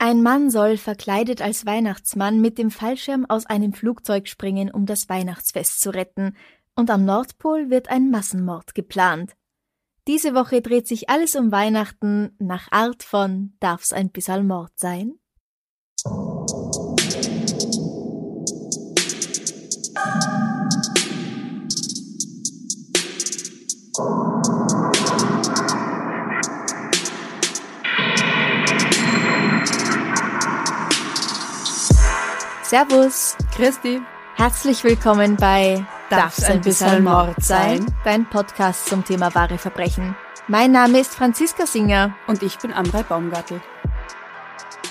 Ein Mann soll verkleidet als Weihnachtsmann mit dem Fallschirm aus einem Flugzeug springen, um das Weihnachtsfest zu retten, und am Nordpol wird ein Massenmord geplant. Diese Woche dreht sich alles um Weihnachten nach Art von Darf's ein bisschen Mord sein? Servus, Christi. herzlich willkommen bei Darf's ein bisschen Mord sein? Dein Podcast zum Thema wahre Verbrechen. Mein Name ist Franziska Singer. Und ich bin Amrei Baumgartel.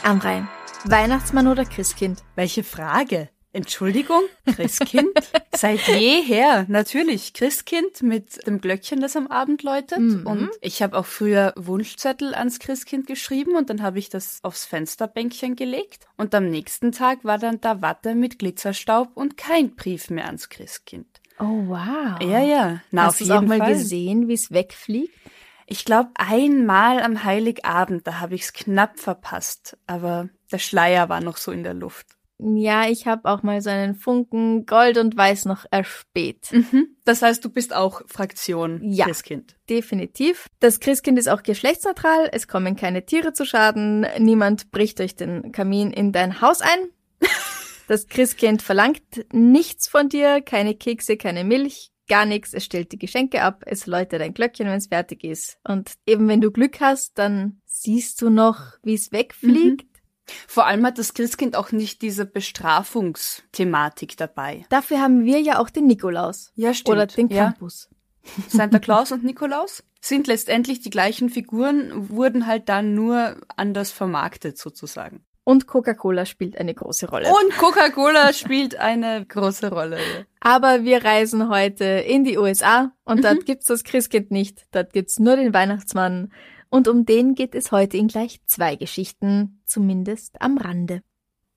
Amrei, Weihnachtsmann oder Christkind? Welche Frage? Entschuldigung, Christkind? Seit jeher, natürlich. Christkind mit dem Glöckchen, das am Abend läutet. Mhm. Und ich habe auch früher Wunschzettel ans Christkind geschrieben und dann habe ich das aufs Fensterbänkchen gelegt. Und am nächsten Tag war dann da Watte mit Glitzerstaub und kein Brief mehr ans Christkind. Oh, wow. Ja, ja. Na, Hast du auch mal Fall. gesehen, wie es wegfliegt? Ich glaube, einmal am Heiligabend, da habe ich es knapp verpasst. Aber der Schleier war noch so in der Luft. Ja, ich habe auch mal so einen Funken Gold und Weiß noch erspäht. Mhm. Das heißt, du bist auch Fraktion Ja. Christkind. Definitiv. Das Christkind ist auch geschlechtsneutral, es kommen keine Tiere zu Schaden, niemand bricht durch den Kamin in dein Haus ein. Das Christkind verlangt nichts von dir, keine Kekse, keine Milch, gar nichts, es stellt die Geschenke ab, es läutet ein Glöckchen, wenn es fertig ist. Und eben wenn du Glück hast, dann siehst du noch, wie es wegfliegt. Vor allem hat das Christkind auch nicht diese Bestrafungsthematik dabei. Dafür haben wir ja auch den Nikolaus. Ja, stimmt. Oder den Ja. Campus. Santa Claus und Nikolaus sind letztendlich die gleichen Figuren, wurden halt dann nur anders vermarktet sozusagen. Und Coca-Cola spielt eine große Rolle. Und Coca-Cola spielt eine große Rolle. Aber wir reisen heute in die USA und Mhm. dort gibt's das Christkind nicht. Dort gibt's nur den Weihnachtsmann. Und um den geht es heute in gleich zwei Geschichten, zumindest am Rande.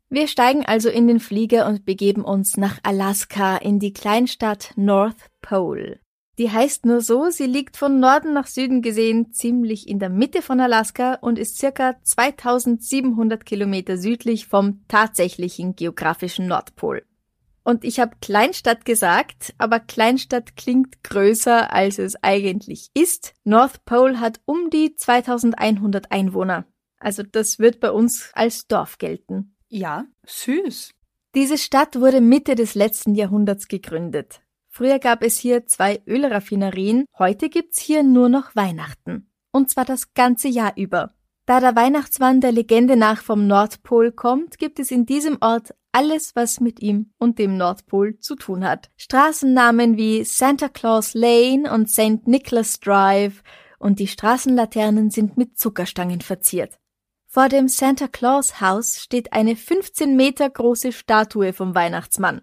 Wir steigen also in den Flieger und begeben uns nach Alaska in die Kleinstadt North Pole. Die heißt nur so, sie liegt von Norden nach Süden gesehen ziemlich in der Mitte von Alaska und ist circa 2700 Kilometer südlich vom tatsächlichen geografischen Nordpol. Und ich habe Kleinstadt gesagt, aber Kleinstadt klingt größer, als es eigentlich ist. North Pole hat um die 2100 Einwohner. Also das wird bei uns als Dorf gelten. Ja, süß. Diese Stadt wurde Mitte des letzten Jahrhunderts gegründet. Früher gab es hier zwei Ölraffinerien, heute gibt's hier nur noch Weihnachten. Und zwar das ganze Jahr über. Da der Weihnachtsmann der Legende nach vom Nordpol kommt, gibt es in diesem Ort alles, was mit ihm und dem Nordpol zu tun hat. Straßennamen wie Santa Claus Lane und St. Nicholas Drive und die Straßenlaternen sind mit Zuckerstangen verziert. Vor dem Santa Claus Haus steht eine 15 Meter große Statue vom Weihnachtsmann.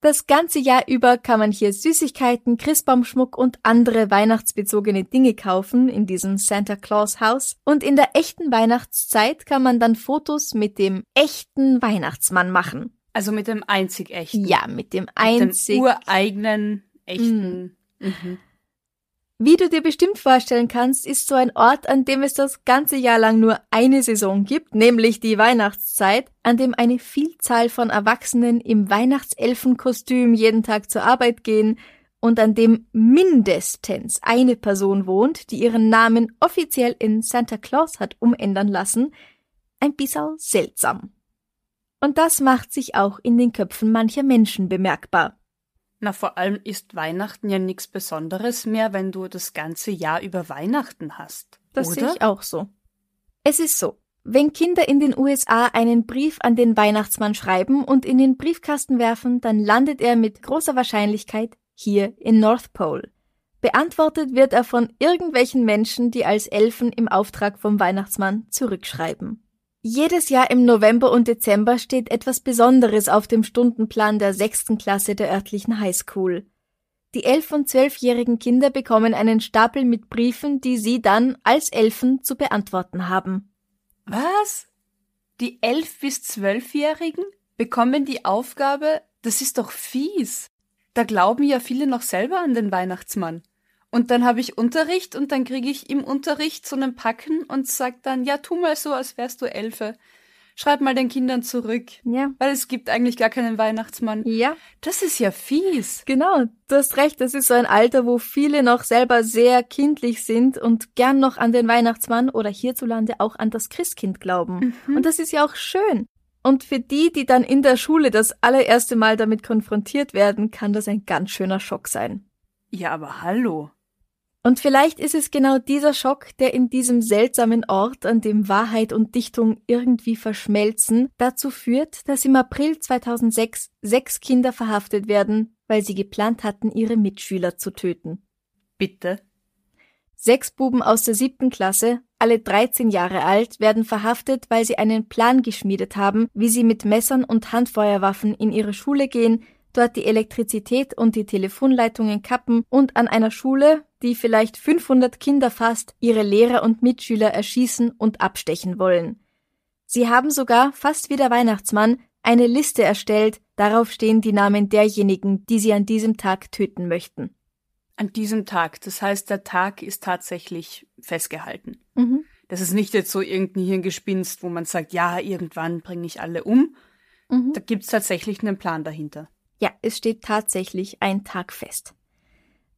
Das ganze Jahr über kann man hier Süßigkeiten, Christbaumschmuck und andere weihnachtsbezogene Dinge kaufen in diesem Santa Claus Haus. Und in der echten Weihnachtszeit kann man dann Fotos mit dem echten Weihnachtsmann machen. Also mit dem einzig echten. Ja, mit dem Mit einzig. dem ureigenen, echten. Mhm. Wie du dir bestimmt vorstellen kannst, ist so ein Ort, an dem es das ganze Jahr lang nur eine Saison gibt, nämlich die Weihnachtszeit, an dem eine Vielzahl von Erwachsenen im Weihnachtselfenkostüm jeden Tag zur Arbeit gehen und an dem mindestens eine Person wohnt, die ihren Namen offiziell in Santa Claus hat umändern lassen, ein bisschen seltsam. Und das macht sich auch in den Köpfen mancher Menschen bemerkbar. Na, vor allem ist Weihnachten ja nichts Besonderes mehr, wenn du das ganze Jahr über Weihnachten hast. Das oder? sehe ich auch so. Es ist so. Wenn Kinder in den USA einen Brief an den Weihnachtsmann schreiben und in den Briefkasten werfen, dann landet er mit großer Wahrscheinlichkeit hier in North Pole. Beantwortet wird er von irgendwelchen Menschen, die als Elfen im Auftrag vom Weihnachtsmann zurückschreiben. Jedes Jahr im November und Dezember steht etwas Besonderes auf dem Stundenplan der sechsten Klasse der örtlichen Highschool. Die elf- und zwölfjährigen Kinder bekommen einen Stapel mit Briefen, die sie dann als Elfen zu beantworten haben. Was? Die elf- bis zwölfjährigen bekommen die Aufgabe, das ist doch fies. Da glauben ja viele noch selber an den Weihnachtsmann. Und dann habe ich Unterricht und dann kriege ich im Unterricht so einen Packen und sag dann, ja, tu mal so, als wärst du Elfe. Schreib mal den Kindern zurück. Ja. Weil es gibt eigentlich gar keinen Weihnachtsmann. Ja, Das ist ja fies. genau. Du hast recht. Das ist so ein Alter, wo viele noch selber sehr kindlich sind und gern noch an den Weihnachtsmann oder hierzulande auch an das Christkind glauben. Und das ist ja auch schön. Und für die, die dann in der Schule das allererste Mal damit konfrontiert werden, kann das ein ganz schöner Schock sein. Ja, aber hallo. Und vielleicht ist es genau dieser Schock, der in diesem seltsamen Ort, an dem Wahrheit und Dichtung irgendwie verschmelzen, dazu führt, dass im April 2006 sechs Kinder verhaftet werden, weil sie geplant hatten, ihre Mitschüler zu töten. Bitte. Sechs Buben aus der siebten Klasse, alle 13 Jahre alt, werden verhaftet, weil sie einen Plan geschmiedet haben, wie sie mit Messern und Handfeuerwaffen in ihre Schule gehen, dort die Elektrizität und die Telefonleitungen kappen und an einer Schule, die vielleicht 500 Kinder fasst, ihre Lehrer und Mitschüler erschießen und abstechen wollen. Sie haben sogar, fast wie der Weihnachtsmann, eine Liste erstellt, darauf stehen die Namen derjenigen, die sie an diesem Tag töten möchten. An diesem Tag. Das heißt, der Tag ist tatsächlich festgehalten. Mhm. Das ist nicht jetzt so irgendein Hirngespinst, wo man sagt, ja, irgendwann bringe ich alle um. Mhm. Da gibt's tatsächlich einen Plan dahinter. Ja, es steht tatsächlich ein Tag fest.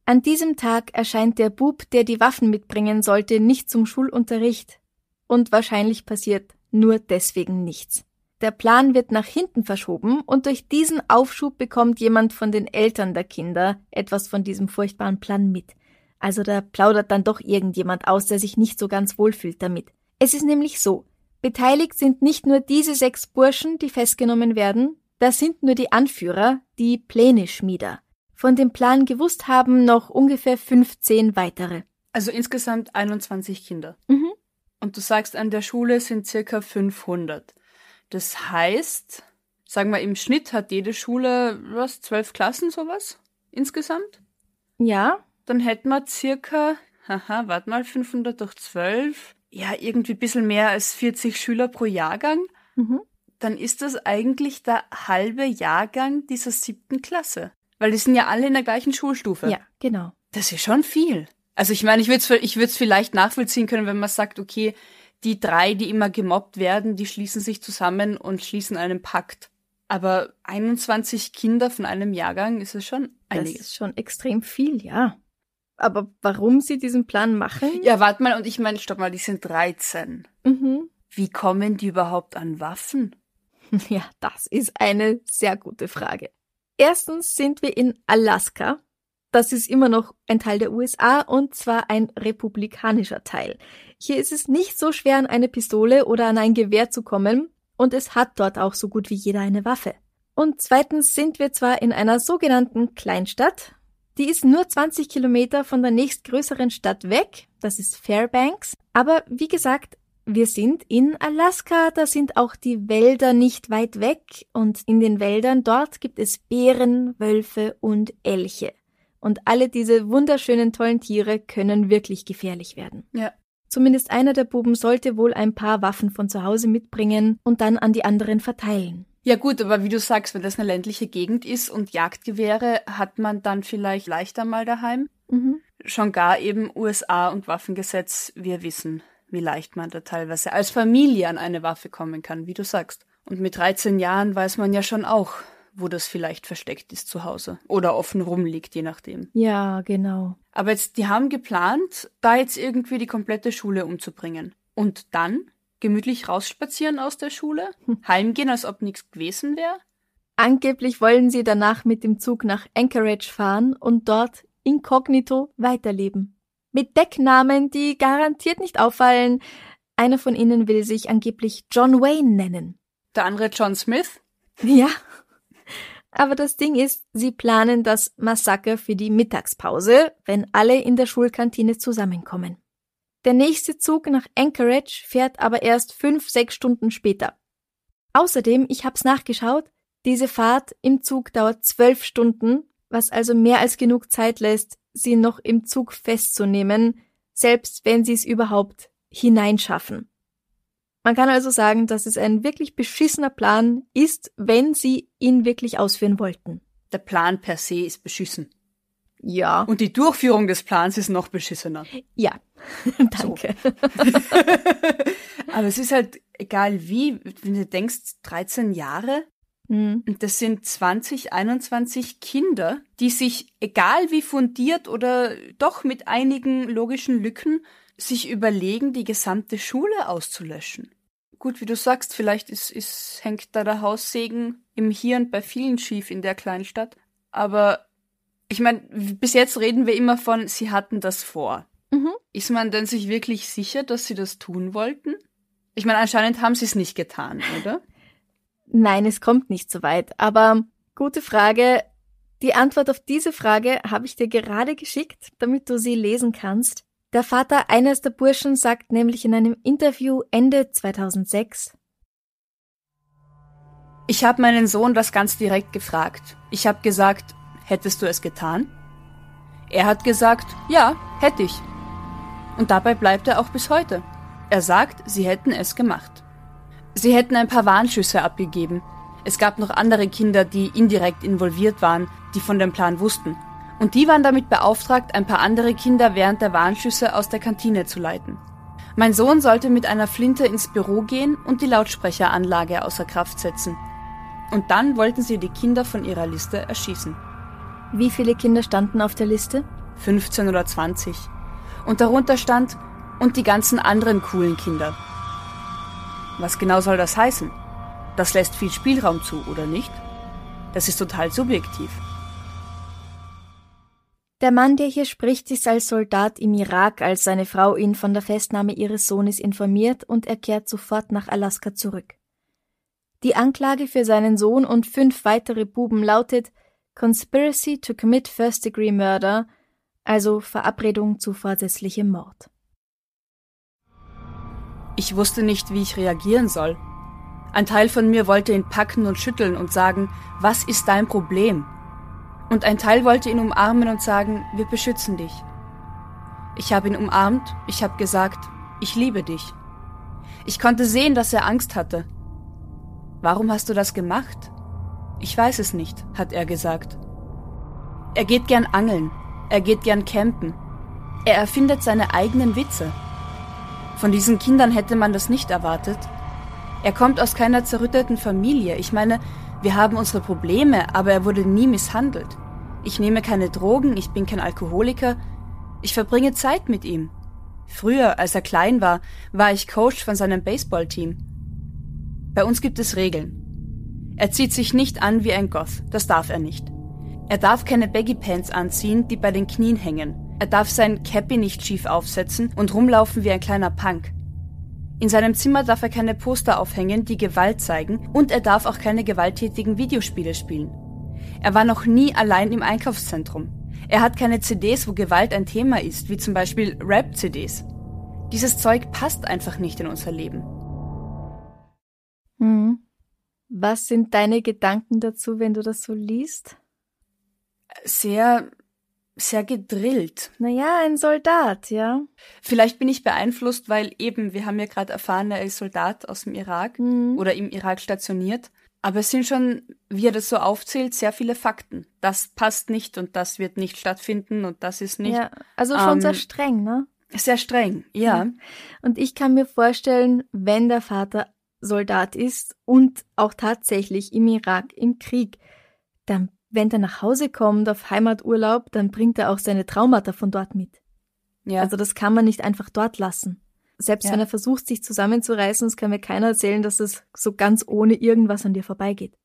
An diesem Tag erscheint der Bub, der die Waffen mitbringen sollte, nicht zum Schulunterricht. Und wahrscheinlich passiert nur deswegen nichts. Der Plan wird nach hinten verschoben und durch diesen Aufschub bekommt jemand von den Eltern der Kinder etwas von diesem furchtbaren Plan mit. Also da plaudert dann doch irgendjemand aus, der sich nicht so ganz wohlfühlt damit. Es ist nämlich so, beteiligt sind nicht nur diese sechs Burschen, die festgenommen werden, das sind nur die Anführer, die Pläne-Schmieder. Von dem Plan gewusst haben noch ungefähr 15 weitere. Also insgesamt 21 Kinder. Mhm. Und du sagst, an der Schule sind circa 500. Das heißt, sagen wir, im Schnitt hat jede Schule, was, zwölf Klassen sowas? Insgesamt? Ja, Dann hätten wir circa, haha, warte mal, 500 durch 12. Ja, irgendwie ein bisschen mehr als 40 Schüler pro Jahrgang. mhm. Dann ist das eigentlich der halbe Jahrgang dieser siebten Klasse. Weil die sind ja alle in der gleichen Schulstufe. ja, genau. Das ist schon viel. Also ich meine, ich würde es ich würd's vielleicht nachvollziehen können, wenn man sagt, okay, die drei, die immer gemobbt werden, die schließen sich zusammen und schließen einen Pakt. Aber 21 Kinder von einem Jahrgang ist es schon Das einiges. ist schon extrem viel, ja. Aber warum sie diesen Plan machen? Ja, warte mal, und ich meine, stopp mal, die sind 13. Mhm. Wie kommen die überhaupt an Waffen? Ja, das ist eine sehr gute Frage. Erstens sind wir in Alaska. Das ist immer noch ein Teil der USA und zwar ein republikanischer Teil. Hier ist es nicht so schwer, an eine Pistole oder an ein Gewehr zu kommen und es hat dort auch so gut wie jeder eine Waffe. Und zweitens sind wir zwar in einer sogenannten Kleinstadt, die ist nur 20 Kilometer von der nächstgrößeren Stadt weg, das ist Fairbanks, aber wie gesagt, wir sind in Alaska, da sind auch die Wälder nicht weit weg und in den Wäldern dort gibt es Bären, Wölfe und Elche. Und alle diese wunderschönen tollen Tiere können wirklich gefährlich werden. Ja. Zumindest einer der Buben sollte wohl ein paar Waffen von zu Hause mitbringen und dann an die anderen verteilen. Ja gut, aber wie du sagst, wenn das eine ländliche Gegend ist und Jagdgewehre hat man dann vielleicht leichter mal daheim. Mhm. Schon gar eben USA und Waffengesetz, wir wissen, wie leicht man da teilweise als Familie an eine Waffe kommen kann, wie du sagst. Und mit 13 Jahren weiß man ja schon auch, wo das vielleicht versteckt ist zu Hause oder offen rumliegt, je nachdem. Ja, genau. Aber jetzt, die haben geplant, da jetzt irgendwie die komplette Schule umzubringen. Und dann gemütlich rausspazieren aus der Schule, heimgehen, als ob nichts gewesen wäre. Angeblich wollen sie danach mit dem Zug nach Anchorage fahren und dort inkognito weiterleben. Mit Decknamen, die garantiert nicht auffallen. Einer von ihnen will sich angeblich John Wayne nennen. Der andere John Smith. Ja. Aber das Ding ist, sie planen das Massaker für die Mittagspause, wenn alle in der Schulkantine zusammenkommen. Der nächste Zug nach Anchorage fährt aber erst fünf, sechs Stunden später. Außerdem, ich hab's nachgeschaut, diese Fahrt im Zug dauert zwölf Stunden, was also mehr als genug Zeit lässt, sie noch im Zug festzunehmen, selbst wenn sie es überhaupt hineinschaffen. Man kann also sagen, dass es ein wirklich beschissener Plan ist, wenn sie ihn wirklich ausführen wollten. Der Plan per se ist beschissen. Ja. Und die Durchführung des Plans ist noch beschissener. Ja. Danke. Aber es ist halt egal wie, wenn du denkst, 13 Jahre, Mhm. und das sind 20, 21 Kinder, die sich, egal wie fundiert oder doch mit einigen logischen Lücken, sich überlegen, die gesamte Schule auszulöschen. Gut, wie du sagst, vielleicht ist, ist, hängt da der Haussegen im Hirn bei vielen schief in der Kleinstadt. Aber ich meine, bis jetzt reden wir immer von, sie hatten das vor. Mhm. Ist man denn sich wirklich sicher, dass sie das tun wollten? Ich meine, anscheinend haben sie es nicht getan, oder? Nein, es kommt nicht so weit. Aber gute Frage. Die Antwort auf diese Frage habe ich dir gerade geschickt, damit du sie lesen kannst. Der Vater eines der Burschen sagt nämlich in einem Interview Ende 2006, Ich habe meinen Sohn das ganz direkt gefragt. Ich habe gesagt, hättest du es getan? Er hat gesagt, ja, hätte ich. Und dabei bleibt er auch bis heute. Er sagt, sie hätten es gemacht. Sie hätten ein paar Warnschüsse abgegeben. Es gab noch andere Kinder, die indirekt involviert waren, die von dem Plan wussten. Und die waren damit beauftragt, ein paar andere Kinder während der Warnschüsse aus der Kantine zu leiten. Mein Sohn sollte mit einer Flinte ins Büro gehen und die Lautsprecheranlage außer Kraft setzen. Und dann wollten sie die Kinder von ihrer Liste erschießen. wie viele Kinder standen auf der Liste? 15 oder 20. Und darunter stand, und die ganzen anderen coolen Kinder. Was genau soll das heißen? Das lässt viel Spielraum zu, oder nicht? Das ist total subjektiv. Der Mann, der hier spricht, ist als Soldat im Irak, als seine Frau ihn von der Festnahme ihres Sohnes informiert und er kehrt sofort nach Alaska zurück. Die Anklage für seinen Sohn und fünf weitere Buben lautet Conspiracy to commit first degree murder, also Verabredung zu vorsätzlichem Mord. Ich wusste nicht, wie ich reagieren soll. Ein Teil von mir wollte ihn packen und schütteln und sagen, was ist dein Problem? Und ein Teil wollte ihn umarmen und sagen, wir beschützen dich. Ich habe ihn umarmt, ich habe gesagt, ich liebe dich. Ich konnte sehen, dass er Angst hatte. Warum hast du das gemacht? Ich weiß es nicht, hat er gesagt. Er geht gern angeln, er geht gern campen. Er erfindet seine eigenen Witze. Von diesen Kindern hätte man das nicht erwartet. Er kommt aus keiner zerrütteten Familie. Ich meine, wir haben unsere Probleme, aber er wurde nie misshandelt. Ich nehme keine Drogen, ich bin kein Alkoholiker. Ich verbringe Zeit mit ihm. Früher, als er klein war, war ich Coach von seinem Baseballteam. Bei uns gibt es Regeln. Er zieht sich nicht an wie ein Goth, das darf er nicht. Er darf keine Baggy Pants anziehen, die bei den Knien hängen. Er darf sein Cappy nicht schief aufsetzen und rumlaufen wie ein kleiner Punk. In seinem Zimmer darf er keine Poster aufhängen, die Gewalt zeigen, und er darf auch keine gewalttätigen Videospiele spielen. Er war noch nie allein im Einkaufszentrum. Er hat keine CDs, wo Gewalt ein Thema ist, wie zum Beispiel Rap-CDs. Dieses Zeug passt einfach nicht in unser Leben. Hm. Was sind deine Gedanken dazu, wenn du das so liest? Sehr, sehr gedrillt. Naja, ein Soldat, ja. Vielleicht bin ich beeinflusst, weil eben, wir haben ja gerade erfahren, er ist Soldat aus dem Irak Mhm. oder im Irak stationiert. Aber es sind schon, wie er das so aufzählt, sehr viele Fakten. Das passt nicht und das wird nicht stattfinden und das ist nicht. Ja, also schon Ähm, sehr streng, ne? Sehr streng, ja. Und ich kann mir vorstellen, wenn der Vater Soldat ist und auch tatsächlich im Irak im Krieg, dann, wenn er nach Hause kommt auf Heimaturlaub, dann bringt er auch seine Traumata von dort mit. ja. Also das kann man nicht einfach dort lassen. Selbst Ja. wenn er versucht, sich zusammenzureißen, es kann mir keiner erzählen, dass es so ganz ohne irgendwas an dir vorbeigeht.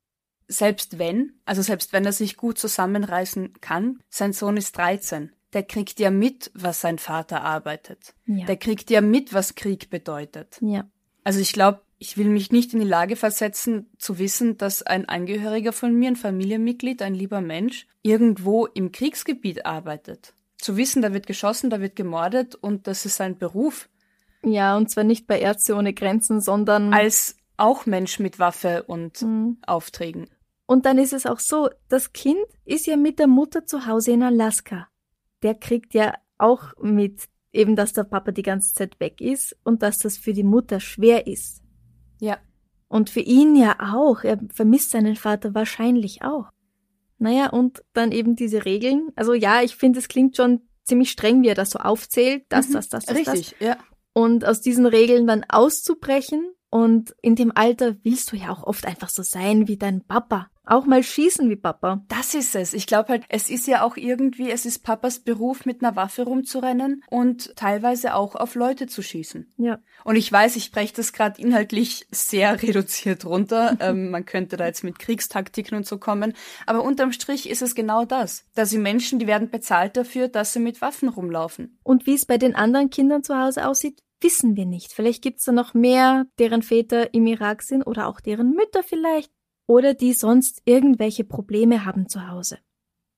selbst wenn, also selbst wenn er sich gut zusammenreißen kann, sein Sohn ist 13. Der kriegt ja mit, was sein Vater arbeitet. Ja. Der kriegt ja mit, was Krieg bedeutet. ja. Also ich glaube, ich will mich nicht in die Lage versetzen, zu wissen, dass ein Angehöriger von mir, ein Familienmitglied, ein lieber Mensch, irgendwo im Kriegsgebiet arbeitet. Zu wissen, da wird geschossen, da wird gemordet und das ist sein Beruf. Ja, und zwar nicht bei Ärzte ohne Grenzen, sondern als auch Mensch mit Waffe und mhm. Aufträgen. Und dann ist es auch so, das Kind ist ja mit der Mutter zu Hause in Alaska. Der kriegt ja auch mit, eben, dass der Papa die ganze Zeit weg ist und dass das für die Mutter schwer ist. Ja. Und für ihn ja auch. Er vermisst seinen Vater wahrscheinlich auch. Naja, und dann eben diese Regeln. Also ja, ich finde, es klingt schon ziemlich streng, wie er das so aufzählt. Das, mhm. das, das, das, Richtig, das. ja. Und aus diesen Regeln dann auszubrechen. Und in dem Alter willst du ja auch oft einfach so sein wie dein Papa. Auch mal schießen wie Papa. Das ist es. Ich glaube halt, es ist ja auch irgendwie, es ist Papas Beruf, mit einer Waffe rumzurennen und teilweise auch auf Leute zu schießen. Ja. Und ich weiß, ich spreche das gerade inhaltlich sehr reduziert runter. ähm, man könnte da jetzt mit Kriegstaktiken und so kommen. Aber unterm Strich ist es genau das. Da sind Menschen, die werden bezahlt dafür, dass sie mit Waffen rumlaufen. Und wie es bei den anderen Kindern zu Hause aussieht, wissen wir nicht. Vielleicht gibt's da noch mehr, deren Väter im Irak sind oder auch deren Mütter vielleicht oder die sonst irgendwelche Probleme haben zu Hause.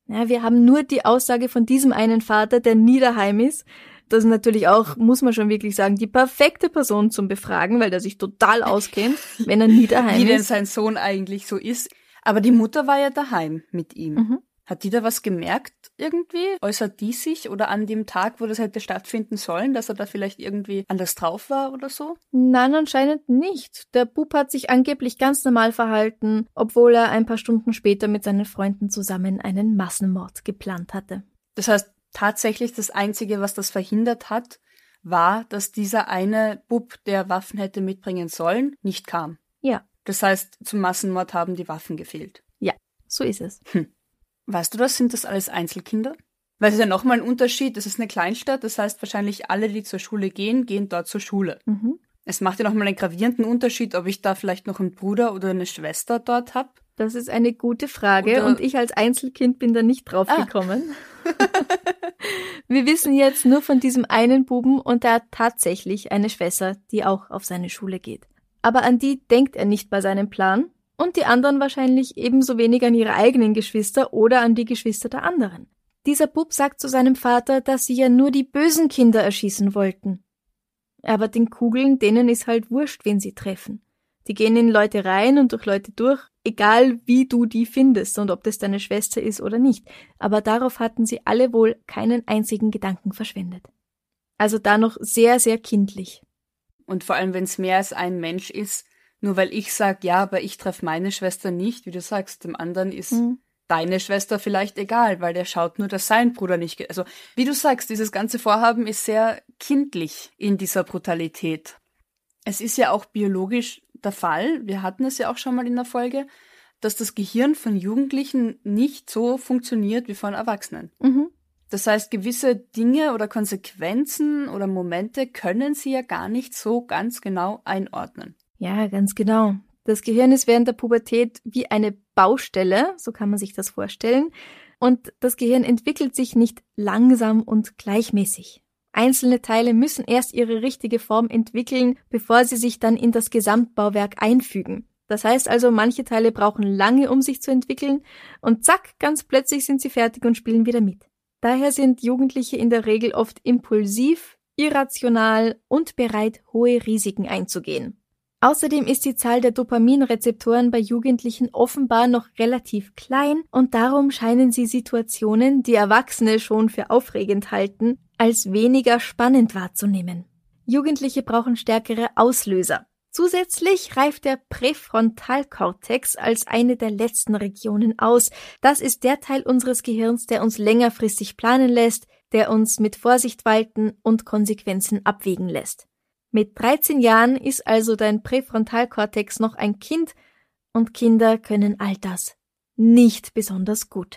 Ja, wir haben nur die Aussage von diesem einen Vater, der nie daheim ist. Das ist natürlich auch, muss man schon wirklich sagen, die perfekte Person zum Befragen, weil der sich total auskennt, wenn er nie daheim ist. Wie denn sein Sohn eigentlich so ist. Aber die Mutter war ja daheim mit ihm. Mhm. Hat die da was gemerkt irgendwie? Äußert die sich oder an dem Tag, wo das hätte stattfinden sollen, dass er da vielleicht irgendwie anders drauf war oder so? Nein, anscheinend nicht. Der Bub hat sich angeblich ganz normal verhalten, obwohl er ein paar Stunden später mit seinen Freunden zusammen einen Massenmord geplant hatte. Das heißt, tatsächlich das Einzige, was das verhindert hat, war, dass dieser eine Bub, der Waffen hätte mitbringen sollen, nicht kam. Ja. Das heißt, zum Massenmord haben die Waffen gefehlt. Ja, so ist es. Hm. Weißt du das? Sind das alles Einzelkinder? Weil es ist ja nochmal ein Unterschied. Das ist eine Kleinstadt. Das heißt, wahrscheinlich alle, die zur Schule gehen, gehen dort zur Schule. Mhm. Es macht ja nochmal einen gravierenden Unterschied, ob ich da vielleicht noch einen Bruder oder eine Schwester dort habe. Das ist eine gute Frage oder und ich als Einzelkind bin da nicht drauf ah. gekommen. Wir wissen jetzt nur von diesem einen Buben und er hat tatsächlich eine Schwester, die auch auf seine Schule geht. Aber an die denkt er nicht bei seinem Plan und die anderen wahrscheinlich ebenso wenig an ihre eigenen Geschwister oder an die Geschwister der anderen. Dieser Bub sagt zu seinem Vater, dass sie ja nur die bösen Kinder erschießen wollten. Aber den Kugeln, denen ist halt wurscht, wen sie treffen. Die gehen in Leute rein und durch Leute durch, egal wie du die findest und ob das deine Schwester ist oder nicht. Aber darauf hatten sie alle wohl keinen einzigen Gedanken verschwendet. Also da noch sehr, sehr kindlich. Und vor allem, wenn es mehr als ein Mensch ist, nur weil ich sage, ja, aber ich treffe meine Schwester nicht, wie du sagst, dem anderen ist mhm. deine Schwester vielleicht egal, weil der schaut nur, dass sein Bruder nicht geht. Also, wie du sagst, dieses ganze Vorhaben ist sehr kindlich in dieser Brutalität. Es ist ja auch biologisch der Fall, wir hatten es ja auch schon mal in der Folge, dass das Gehirn von Jugendlichen nicht so funktioniert wie von Erwachsenen. Mhm. Das heißt, gewisse Dinge oder Konsequenzen oder Momente können sie ja gar nicht so ganz genau einordnen. Ja, ganz genau. Das Gehirn ist während der Pubertät wie eine Baustelle, so kann man sich das vorstellen. Und das Gehirn entwickelt sich nicht langsam und gleichmäßig. Einzelne Teile müssen erst ihre richtige Form entwickeln, bevor sie sich dann in das Gesamtbauwerk einfügen. Das heißt also, manche Teile brauchen lange, um sich zu entwickeln, und zack, ganz plötzlich sind sie fertig und spielen wieder mit. Daher sind Jugendliche in der Regel oft impulsiv, irrational und bereit, hohe Risiken einzugehen. Außerdem ist die Zahl der Dopaminrezeptoren bei Jugendlichen offenbar noch relativ klein und darum scheinen sie Situationen, die Erwachsene schon für aufregend halten, als weniger spannend wahrzunehmen. Jugendliche brauchen stärkere Auslöser. Zusätzlich reift der Präfrontalkortex als eine der letzten Regionen aus. Das ist der Teil unseres Gehirns, der uns längerfristig planen lässt, der uns mit Vorsicht walten und Konsequenzen abwägen lässt. Mit 13 Jahren ist also dein Präfrontalkortex noch ein Kind und Kinder können all das nicht besonders gut.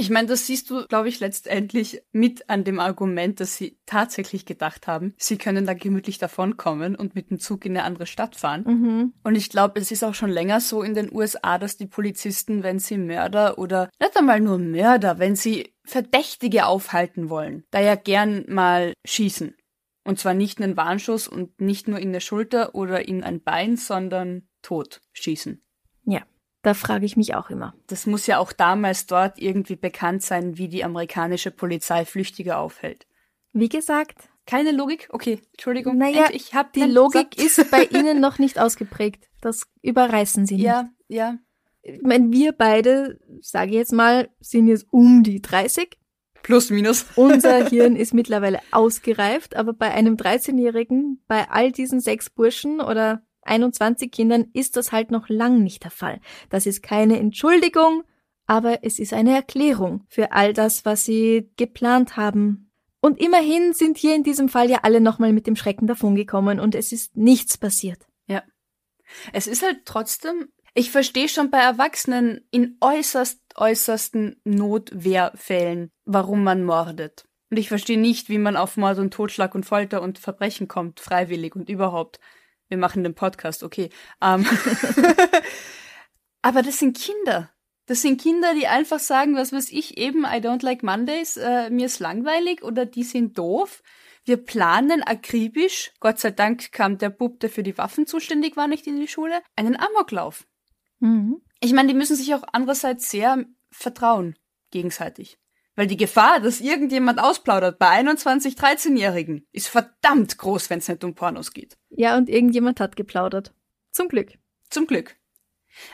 Ich meine, das siehst du, glaube ich, letztendlich mit an dem Argument, dass sie tatsächlich gedacht haben, sie können da gemütlich davonkommen und mit dem Zug in eine andere Stadt fahren. Mhm. Und ich glaube, es ist auch schon länger so in den USA, dass die Polizisten, wenn sie Mörder oder nicht einmal nur Mörder, wenn sie Verdächtige aufhalten wollen, da ja gern mal schießen Und zwar nicht einen Warnschuss und nicht nur in der Schulter oder in ein Bein, sondern tot schießen. Ja, da frage ich mich auch immer. Das muss ja auch damals dort irgendwie bekannt sein, wie die amerikanische Polizei Flüchtige aufhält. Wie gesagt, keine Logik? Okay, Entschuldigung. Naja, ich hab die Logik Satz. ist bei Ihnen noch nicht ausgeprägt. Das überreißen Sie nicht. Ja, ja. Ich meine, wir beide, sage ich jetzt mal, sind jetzt um die 30. Plus, minus. Unser Hirn ist mittlerweile ausgereift, aber bei einem 13-Jährigen, bei all diesen sechs Burschen oder 21 Kindern ist das halt noch lang nicht der Fall. Das ist keine Entschuldigung, aber es ist eine Erklärung für all das, was sie geplant haben. Und immerhin sind hier in diesem Fall ja alle nochmal mit dem Schrecken davongekommen und es ist nichts passiert. Ja. Es ist halt trotzdem ich verstehe schon bei Erwachsenen in äußerst, äußersten Notwehrfällen, warum man mordet. Und ich verstehe nicht, wie man auf Mord und Totschlag und Folter und Verbrechen kommt, freiwillig und überhaupt. Wir machen den Podcast, okay. Um, ähm, aber das sind Kinder. Das sind Kinder, die einfach sagen, was weiß ich, eben, I don't like Mondays, äh, mir ist langweilig oder die sind doof. Wir planen akribisch, Gott sei Dank kam der Bub, der für die Waffen zuständig war, nicht in die Schule, einen Amoklauf. Mhm. Ich meine, die müssen sich auch andererseits sehr vertrauen, gegenseitig. Weil die Gefahr, dass irgendjemand ausplaudert bei 21, 13-Jährigen, ist verdammt groß, wenn es nicht um Pornos geht. Ja, und irgendjemand hat geplaudert. Zum Glück. Zum Glück.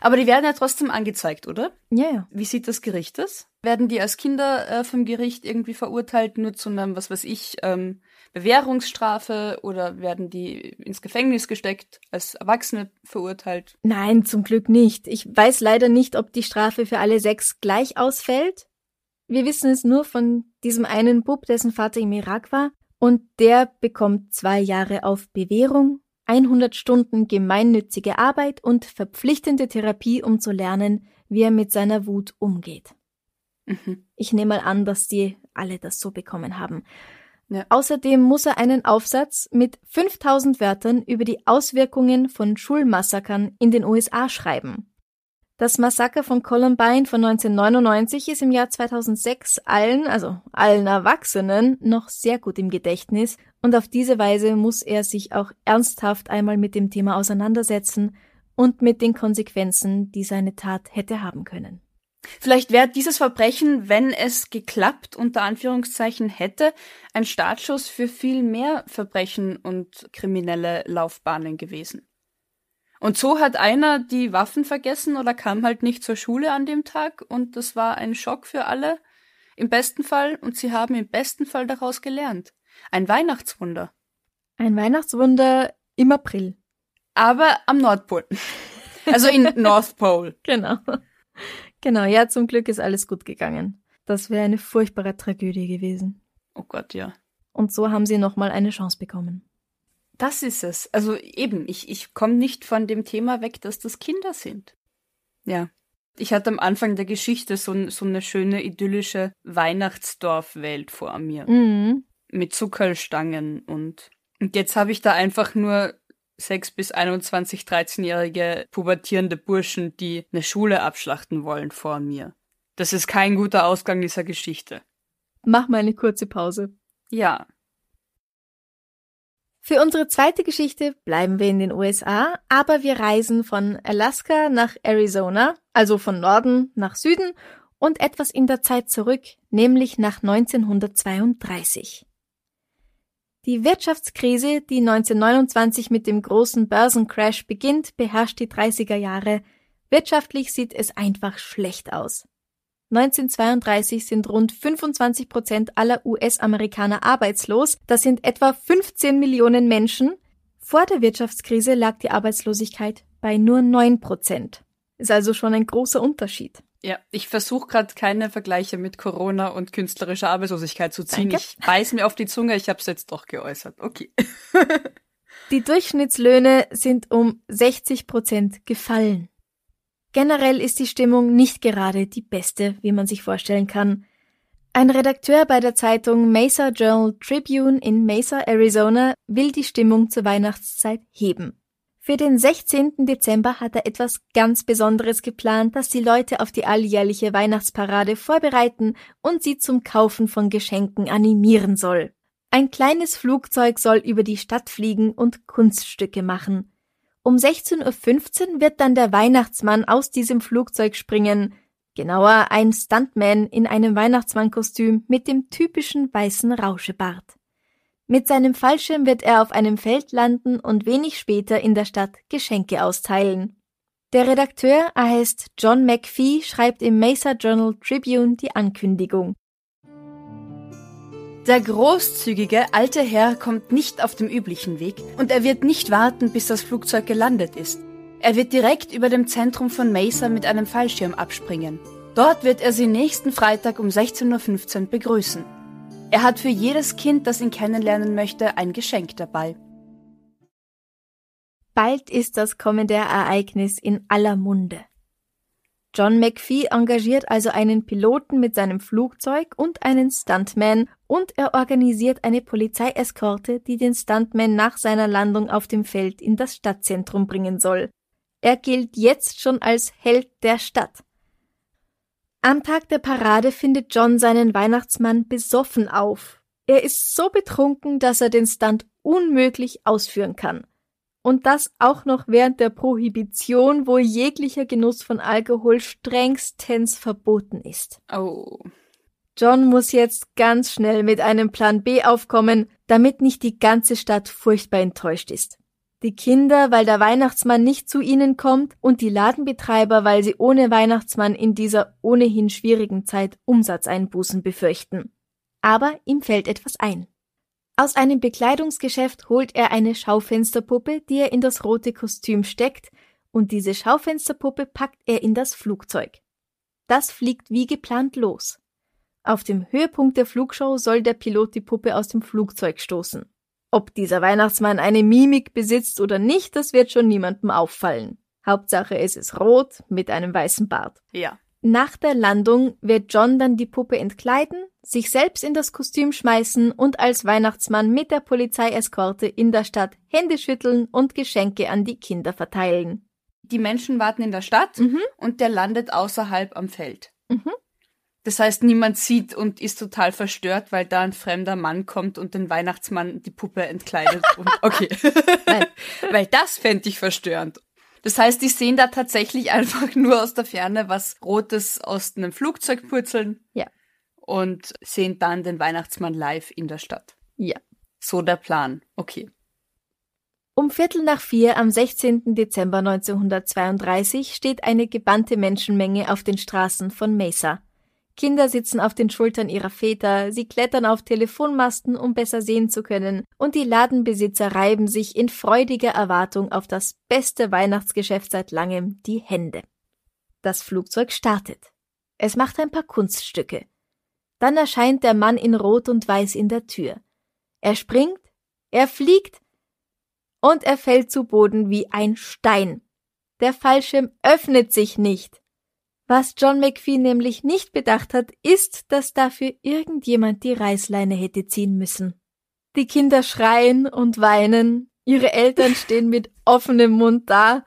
Aber die werden ja trotzdem angezeigt, oder? Ja, ja. Wie sieht das Gericht das? Werden die als Kinder äh, vom Gericht irgendwie verurteilt, nur zu einem, was weiß ich, ähm, Bewährungsstrafe oder werden die ins Gefängnis gesteckt, als Erwachsene verurteilt? Nein, zum Glück nicht. Ich weiß leider nicht, ob die Strafe für alle sechs gleich ausfällt. Wir wissen es nur von diesem einen Bub, dessen Vater im Irak war, und der bekommt zwei Jahre auf Bewährung, 100 Stunden gemeinnützige Arbeit und verpflichtende Therapie, um zu lernen, wie er mit seiner Wut umgeht. Mhm. Ich nehme mal an, dass die alle das so bekommen haben. Ja. Außerdem muss er einen Aufsatz mit 5000 Wörtern über die Auswirkungen von Schulmassakern in den USA schreiben. Das Massaker von Columbine von 1999 ist im Jahr 2006 allen, also allen Erwachsenen, noch sehr gut im Gedächtnis und auf diese Weise muss er sich auch ernsthaft einmal mit dem Thema auseinandersetzen und mit den Konsequenzen, die seine Tat hätte haben können. Vielleicht wäre dieses Verbrechen, wenn es geklappt unter Anführungszeichen hätte, ein Startschuss für viel mehr Verbrechen und kriminelle Laufbahnen gewesen. Und so hat einer die Waffen vergessen oder kam halt nicht zur Schule an dem Tag und das war ein Schock für alle, im besten Fall, und sie haben im besten Fall daraus gelernt. Ein Weihnachtswunder. Ein Weihnachtswunder im April. Aber am Nordpol. Also in North Pole. Genau. Genau, ja, zum Glück ist alles gut gegangen. Das wäre eine furchtbare Tragödie gewesen. Oh Gott, ja. Und so haben sie nochmal eine Chance bekommen. Das ist es. Also eben, ich, ich komme nicht von dem Thema weg, dass das Kinder sind. Ja. Ich hatte am Anfang der Geschichte so, so eine schöne, idyllische Weihnachtsdorfwelt vor mir. Mhm. Mit Zuckerstangen und, und jetzt habe ich da einfach nur 6 bis 21, 13-jährige pubertierende Burschen, die eine Schule abschlachten wollen vor mir. Das ist kein guter Ausgang dieser Geschichte. Mach mal eine kurze Pause. Ja. Für unsere zweite Geschichte bleiben wir in den USA, aber wir reisen von Alaska nach Arizona, also von Norden nach Süden und etwas in der Zeit zurück, nämlich nach 1932. Die Wirtschaftskrise, die 1929 mit dem großen Börsencrash beginnt, beherrscht die 30er Jahre. Wirtschaftlich sieht es einfach schlecht aus. 1932 sind rund 25 Prozent aller US-Amerikaner arbeitslos. Das sind etwa 15 Millionen Menschen. Vor der Wirtschaftskrise lag die Arbeitslosigkeit bei nur 9 Prozent. Ist also schon ein großer Unterschied. Ja, ich versuche gerade keine Vergleiche mit Corona und künstlerischer Arbeitslosigkeit zu ziehen. Danke. Ich beiß mir auf die Zunge, ich habe es jetzt doch geäußert. Okay. die Durchschnittslöhne sind um 60 Prozent gefallen. Generell ist die Stimmung nicht gerade die beste, wie man sich vorstellen kann. Ein Redakteur bei der Zeitung Mesa Journal Tribune in Mesa, Arizona, will die Stimmung zur Weihnachtszeit heben. Für den 16. Dezember hat er etwas ganz Besonderes geplant, das die Leute auf die alljährliche Weihnachtsparade vorbereiten und sie zum Kaufen von Geschenken animieren soll. Ein kleines Flugzeug soll über die Stadt fliegen und Kunststücke machen. Um 16.15 Uhr wird dann der Weihnachtsmann aus diesem Flugzeug springen, genauer ein Stuntman in einem Weihnachtsmannkostüm mit dem typischen weißen Rauschebart. Mit seinem Fallschirm wird er auf einem Feld landen und wenig später in der Stadt Geschenke austeilen. Der Redakteur, er heißt John McPhee, schreibt im Mesa Journal Tribune die Ankündigung. Der großzügige alte Herr kommt nicht auf dem üblichen Weg und er wird nicht warten, bis das Flugzeug gelandet ist. Er wird direkt über dem Zentrum von Mesa mit einem Fallschirm abspringen. Dort wird er sie nächsten Freitag um 16.15 Uhr begrüßen. Er hat für jedes Kind, das ihn kennenlernen möchte, ein Geschenk dabei. Bald ist das kommende Ereignis in aller Munde. John McPhee engagiert also einen Piloten mit seinem Flugzeug und einen Stuntman und er organisiert eine Polizeieskorte, die den Stuntman nach seiner Landung auf dem Feld in das Stadtzentrum bringen soll. Er gilt jetzt schon als Held der Stadt. Am Tag der Parade findet John seinen Weihnachtsmann besoffen auf. Er ist so betrunken, dass er den Stunt unmöglich ausführen kann. Und das auch noch während der Prohibition, wo jeglicher Genuss von Alkohol strengstens verboten ist. Oh. John muss jetzt ganz schnell mit einem Plan B aufkommen, damit nicht die ganze Stadt furchtbar enttäuscht ist. Die Kinder, weil der Weihnachtsmann nicht zu ihnen kommt und die Ladenbetreiber, weil sie ohne Weihnachtsmann in dieser ohnehin schwierigen Zeit Umsatzeinbußen befürchten. Aber ihm fällt etwas ein. Aus einem Bekleidungsgeschäft holt er eine Schaufensterpuppe, die er in das rote Kostüm steckt, und diese Schaufensterpuppe packt er in das Flugzeug. Das fliegt wie geplant los. Auf dem Höhepunkt der Flugshow soll der Pilot die Puppe aus dem Flugzeug stoßen. Ob dieser Weihnachtsmann eine Mimik besitzt oder nicht, das wird schon niemandem auffallen. Hauptsache es ist rot mit einem weißen Bart. Ja. Nach der Landung wird John dann die Puppe entkleiden, sich selbst in das Kostüm schmeißen und als Weihnachtsmann mit der Polizeieskorte in der Stadt Hände schütteln und Geschenke an die Kinder verteilen. Die Menschen warten in der Stadt Mhm. und der landet außerhalb am Feld. Mhm. Das heißt, niemand sieht und ist total verstört, weil da ein fremder Mann kommt und den Weihnachtsmann die Puppe entkleidet. und, okay. Nein. weil das fände ich verstörend. Das heißt, die sehen da tatsächlich einfach nur aus der Ferne was Rotes aus einem Flugzeug purzeln. Ja. Und sehen dann den Weihnachtsmann live in der Stadt. Ja. So der Plan. Okay. Um Viertel nach vier am 16. Dezember 1932 steht eine gebannte Menschenmenge auf den Straßen von Mesa. Kinder sitzen auf den Schultern ihrer Väter, sie klettern auf Telefonmasten, um besser sehen zu können, und die Ladenbesitzer reiben sich in freudiger Erwartung auf das beste Weihnachtsgeschäft seit langem die Hände. Das Flugzeug startet. Es macht ein paar Kunststücke. Dann erscheint der Mann in Rot und Weiß in der Tür. Er springt, er fliegt, und er fällt zu Boden wie ein Stein. Der Fallschirm öffnet sich nicht. Was John McPhee nämlich nicht bedacht hat, ist, dass dafür irgendjemand die Reißleine hätte ziehen müssen. Die Kinder schreien und weinen, ihre Eltern stehen mit offenem Mund da,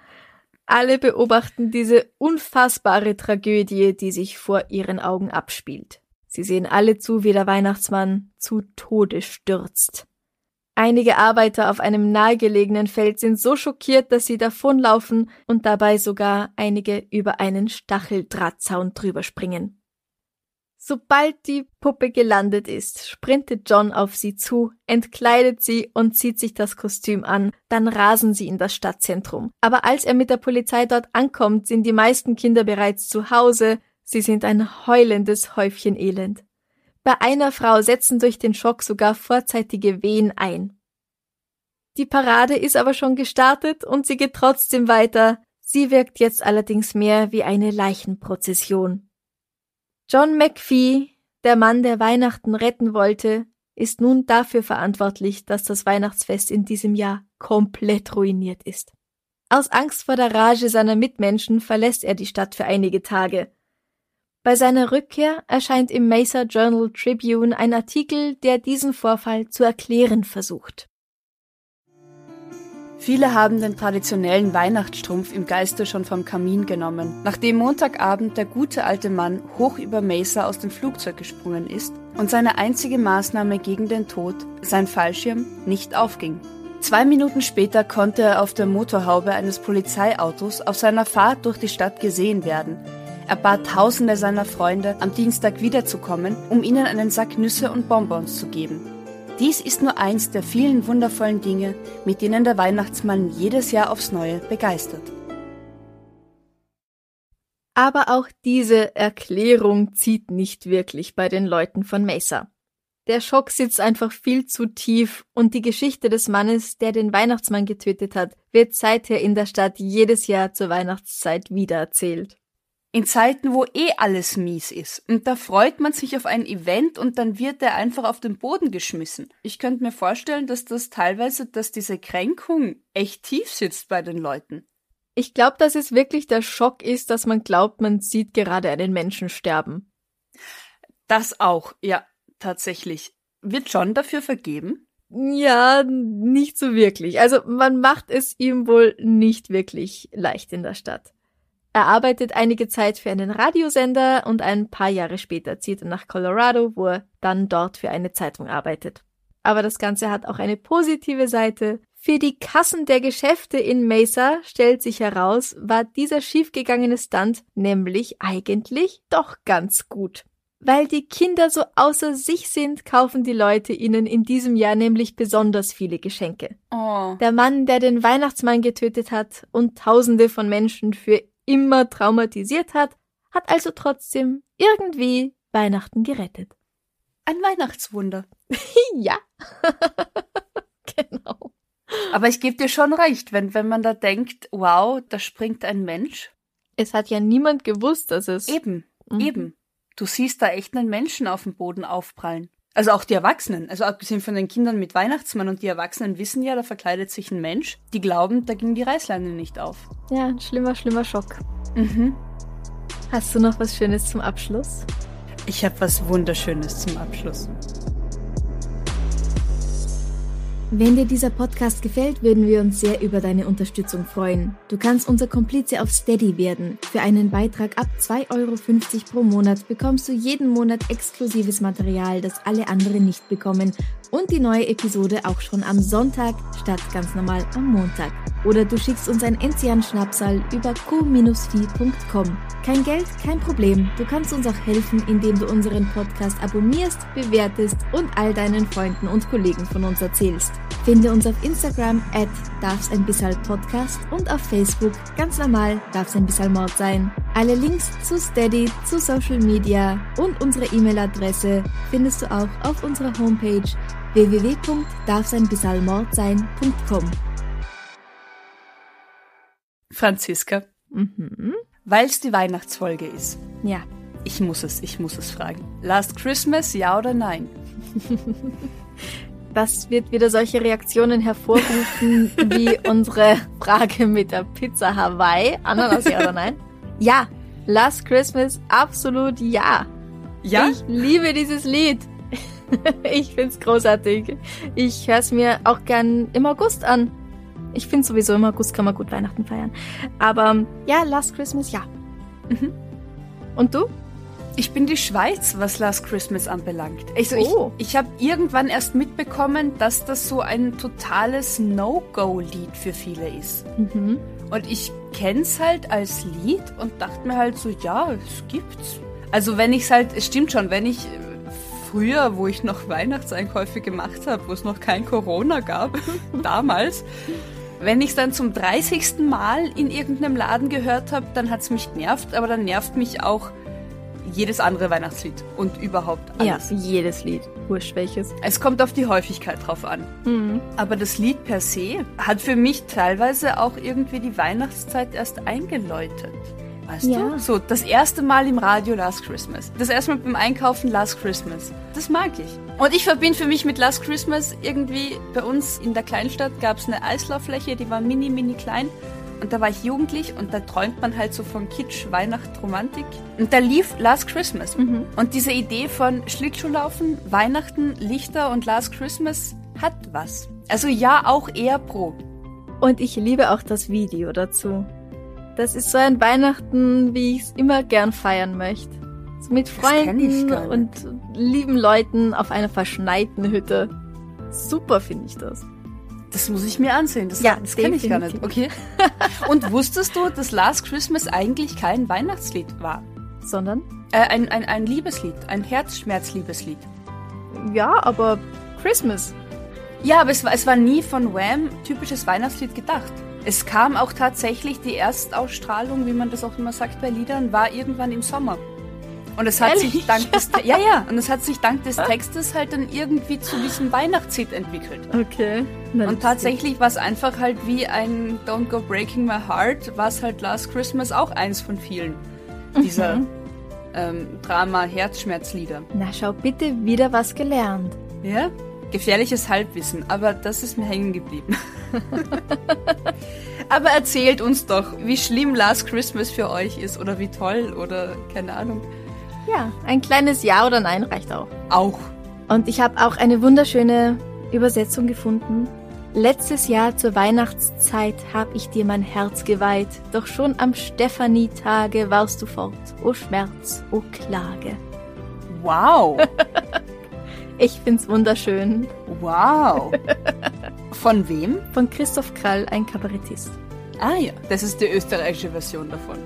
alle beobachten diese unfassbare Tragödie, die sich vor ihren Augen abspielt. Sie sehen alle zu, wie der Weihnachtsmann zu Tode stürzt. Einige Arbeiter auf einem nahegelegenen Feld sind so schockiert, dass sie davonlaufen und dabei sogar einige über einen Stacheldrahtzaun drüber springen. Sobald die Puppe gelandet ist, sprintet John auf sie zu, entkleidet sie und zieht sich das Kostüm an, dann rasen sie in das Stadtzentrum. Aber als er mit der Polizei dort ankommt, sind die meisten Kinder bereits zu Hause, sie sind ein heulendes Häufchen Elend. Bei einer Frau setzen durch den Schock sogar vorzeitige Wehen ein. Die Parade ist aber schon gestartet und sie geht trotzdem weiter. Sie wirkt jetzt allerdings mehr wie eine Leichenprozession. John McPhee, der Mann, der Weihnachten retten wollte, ist nun dafür verantwortlich, dass das Weihnachtsfest in diesem Jahr komplett ruiniert ist. Aus Angst vor der Rage seiner Mitmenschen verlässt er die Stadt für einige Tage. Bei seiner Rückkehr erscheint im Mesa Journal Tribune ein Artikel, der diesen Vorfall zu erklären versucht. Viele haben den traditionellen Weihnachtsstrumpf im Geiste schon vom Kamin genommen, nachdem Montagabend der gute alte Mann hoch über Mesa aus dem Flugzeug gesprungen ist und seine einzige Maßnahme gegen den Tod, sein Fallschirm, nicht aufging. Zwei Minuten später konnte er auf der Motorhaube eines Polizeiautos auf seiner Fahrt durch die Stadt gesehen werden. Er bat Tausende seiner Freunde, am Dienstag wiederzukommen, um ihnen einen Sack Nüsse und Bonbons zu geben. Dies ist nur eins der vielen wundervollen Dinge, mit denen der Weihnachtsmann jedes Jahr aufs Neue begeistert. Aber auch diese Erklärung zieht nicht wirklich bei den Leuten von Mesa. Der Schock sitzt einfach viel zu tief und die Geschichte des Mannes, der den Weihnachtsmann getötet hat, wird seither in der Stadt jedes Jahr zur Weihnachtszeit wiedererzählt. In Zeiten, wo eh alles mies ist. Und da freut man sich auf ein Event und dann wird er einfach auf den Boden geschmissen. Ich könnte mir vorstellen, dass das teilweise, dass diese Kränkung echt tief sitzt bei den Leuten. Ich glaube, dass es wirklich der Schock ist, dass man glaubt, man sieht gerade einen Menschen sterben. Das auch, ja, tatsächlich. Wird John dafür vergeben? Ja, nicht so wirklich. Also man macht es ihm wohl nicht wirklich leicht in der Stadt. Er arbeitet einige Zeit für einen Radiosender und ein paar Jahre später zieht er nach Colorado, wo er dann dort für eine Zeitung arbeitet. Aber das Ganze hat auch eine positive Seite. Für die Kassen der Geschäfte in Mesa stellt sich heraus, war dieser schiefgegangene Stunt nämlich eigentlich doch ganz gut. Weil die Kinder so außer sich sind, kaufen die Leute ihnen in diesem Jahr nämlich besonders viele Geschenke. Oh. Der Mann, der den Weihnachtsmann getötet hat und Tausende von Menschen für immer traumatisiert hat, hat also trotzdem irgendwie Weihnachten gerettet. Ein Weihnachtswunder. ja. genau. Aber ich gebe dir schon recht, wenn, wenn man da denkt, wow, da springt ein Mensch. Es hat ja niemand gewusst, dass es. Eben, Mhm. eben. Du siehst da echt einen Menschen auf dem Boden aufprallen. Also auch die Erwachsenen, also abgesehen von den Kindern mit Weihnachtsmann und die Erwachsenen wissen ja, da verkleidet sich ein Mensch. Die glauben, da ging die Reißleine nicht auf. Ja, ein schlimmer, schlimmer Schock. Mhm. Hast du noch was Schönes zum Abschluss? Ich habe was Wunderschönes zum Abschluss. Wenn dir dieser Podcast gefällt, würden wir uns sehr über deine Unterstützung freuen. Du kannst unser Komplize auf Steady werden. Für einen Beitrag ab 2,50 Euro pro Monat bekommst du jeden Monat exklusives Material, das alle anderen nicht bekommen und die neue Episode auch schon am Sonntag statt ganz normal am Montag. Oder du schickst uns ein Enzian-Schnapsal über co-fi.com. Kein Geld, kein Problem. Du kannst uns auch helfen, indem du unseren Podcast abonnierst, bewertest und all deinen Freunden und Kollegen von uns erzählst. Finde uns auf Instagram at darf's ein bisschen und auf Facebook ganz normal darf's ein bisschen sein. Alle Links zu Steady, zu Social Media und unsere E-Mail-Adresse findest du auch auf unserer Homepage www.darfseinbissalmordsein.com. Franziska, Mhm. weil es die Weihnachtsfolge ist. Ja. Ich muss es, ich muss es fragen. Last Christmas, ja oder nein? Das wird wieder solche Reaktionen hervorrufen wie unsere Frage mit der Pizza Hawaii. Ananas, ja oder nein? Ja. Last Christmas, absolut ja. Ja? Ich liebe dieses Lied. ich find's großartig. Ich hör's mir auch gern im August an. Ich finde sowieso im August kann man gut Weihnachten feiern. Aber ja, Last Christmas, ja. Mhm. Und du? Ich bin die Schweiz, was Last Christmas anbelangt. Also Oh. ich, ich habe irgendwann erst mitbekommen, dass das so ein totales No-Go-Lied für viele ist. Mhm. Und ich kenn's halt als Lied und dachte mir halt so, ja, es gibt's. Also wenn ich's halt, es stimmt schon, wenn ich früher, wo ich noch Weihnachtseinkäufe gemacht habe, wo es noch kein Corona gab, damals, wenn ich's dann zum 30. Mal in irgendeinem Laden gehört habe, dann hat's mich genervt, aber dann nervt mich auch jedes andere Weihnachtslied und überhaupt alles. Ja, jedes Lied. Wurscht welches. Es kommt auf die Häufigkeit drauf an. Mhm. Aber das Lied per se hat für mich teilweise auch irgendwie die Weihnachtszeit erst eingeläutet. Weißt Ja. du? So, das erste Mal im Radio Last Christmas. Das erste Mal beim Einkaufen Last Christmas. Das mag ich. Und ich verbinde für mich mit Last Christmas irgendwie, bei uns in der Kleinstadt gab es eine Eislauffläche, die war mini, mini klein. Und da war ich jugendlich und da träumt man halt so von Kitsch, Weihnacht, Romantik. Und da lief Last Christmas. Mhm. Und diese Idee von Schlittschuhlaufen, Weihnachten, Lichter und Last Christmas hat was. Also ja, auch eher pro. Und ich liebe auch das Video dazu. Das ist so ein Weihnachten, wie ich es immer gern feiern möchte. So mit Freunden und lieben Leuten auf einer verschneiten Hütte. Super finde ich das. Das muss ich mir ansehen. Das, ja, das kenne ich gar nicht. Okay. Und wusstest du, dass Last Christmas eigentlich kein Weihnachtslied war? Sondern? Äh, ein, ein, ein Liebeslied, ein Herzschmerzliebeslied. Ja, aber Christmas. Ja, aber es war, es war nie von Wham typisches Weihnachtslied gedacht. Es kam auch tatsächlich, die Erstausstrahlung, wie man das auch immer sagt bei Liedern, war irgendwann im Sommer. Und es hat Ehrlich? sich dank des ja ja und es hat sich dank des Textes halt dann irgendwie zu diesem Weihnachtslied entwickelt. Okay. Na, und tatsächlich war es einfach halt wie ein Don't Go Breaking My Heart, war es halt Last Christmas auch eins von vielen dieser mhm. ähm, Drama-Herzschmerzlieder. Na schau bitte wieder was gelernt. Ja, gefährliches Halbwissen, aber das ist mir hängen geblieben. aber erzählt uns doch, wie schlimm Last Christmas für euch ist oder wie toll oder keine Ahnung. Ja, ein kleines Ja oder Nein reicht auch. Auch. Und ich habe auch eine wunderschöne Übersetzung gefunden. Letztes Jahr zur Weihnachtszeit hab ich dir mein Herz geweiht, doch schon am Stephanie-Tage warst du fort, o Schmerz, o Klage. Wow! ich find's wunderschön. Wow! Von wem? Von Christoph Krall, ein Kabarettist. Ah ja, das ist die österreichische Version davon.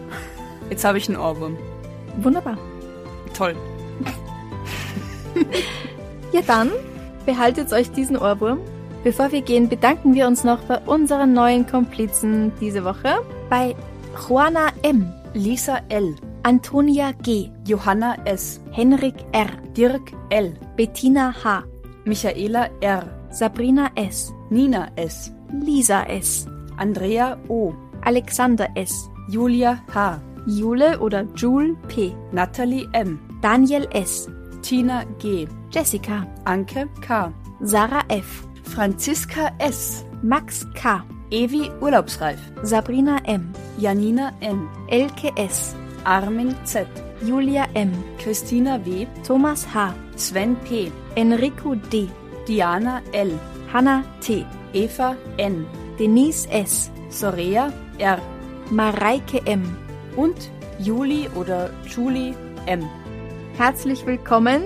Jetzt habe ich einen Ohrwurm. Wunderbar. Toll. ja dann, behaltet euch diesen Ohrwurm. Bevor wir gehen, bedanken wir uns noch bei unseren neuen Komplizen diese Woche. Bei Juana M., Lisa L., Antonia G., Johanna S., Henrik R., Dirk L., Bettina H., Michaela R., Sabrina S., Nina S., Lisa S., Andrea O., Alexander S., Julia H., Jule oder Jule P. Natalie M. Daniel S. Tina G. Jessica. Anke K. Sarah F. Franziska S. Max K. Evi Urlaubsreif. Sabrina M. Janina N. Elke S. Armin Z. Julia M. Christina W. Thomas H. Sven P. Enrico D. Diana L. Hanna T. Eva N. Denise S. Sorea R. Mareike M und Juli oder Julie M. Herzlich willkommen.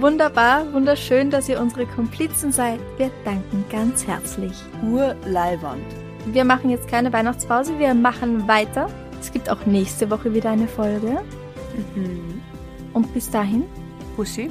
Wunderbar, wunderschön, dass ihr unsere Komplizen seid. Wir danken ganz herzlich. Urleiwand. Wir machen jetzt keine Weihnachtspause, wir machen weiter. Es gibt auch nächste Woche wieder eine Folge. Mhm. Und bis dahin. Pussy.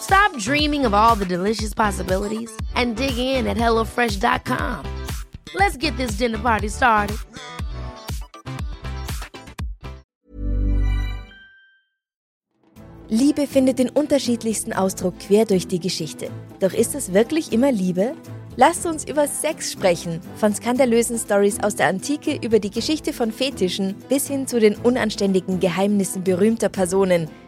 Stop dreaming of all the delicious possibilities and dig in at HelloFresh.com. Let's get this dinner party started. Liebe findet den unterschiedlichsten Ausdruck quer durch die Geschichte. Doch ist es wirklich immer Liebe? Lasst uns über Sex sprechen. Von skandalösen Stories aus der Antike über die Geschichte von Fetischen bis hin zu den unanständigen Geheimnissen berühmter Personen.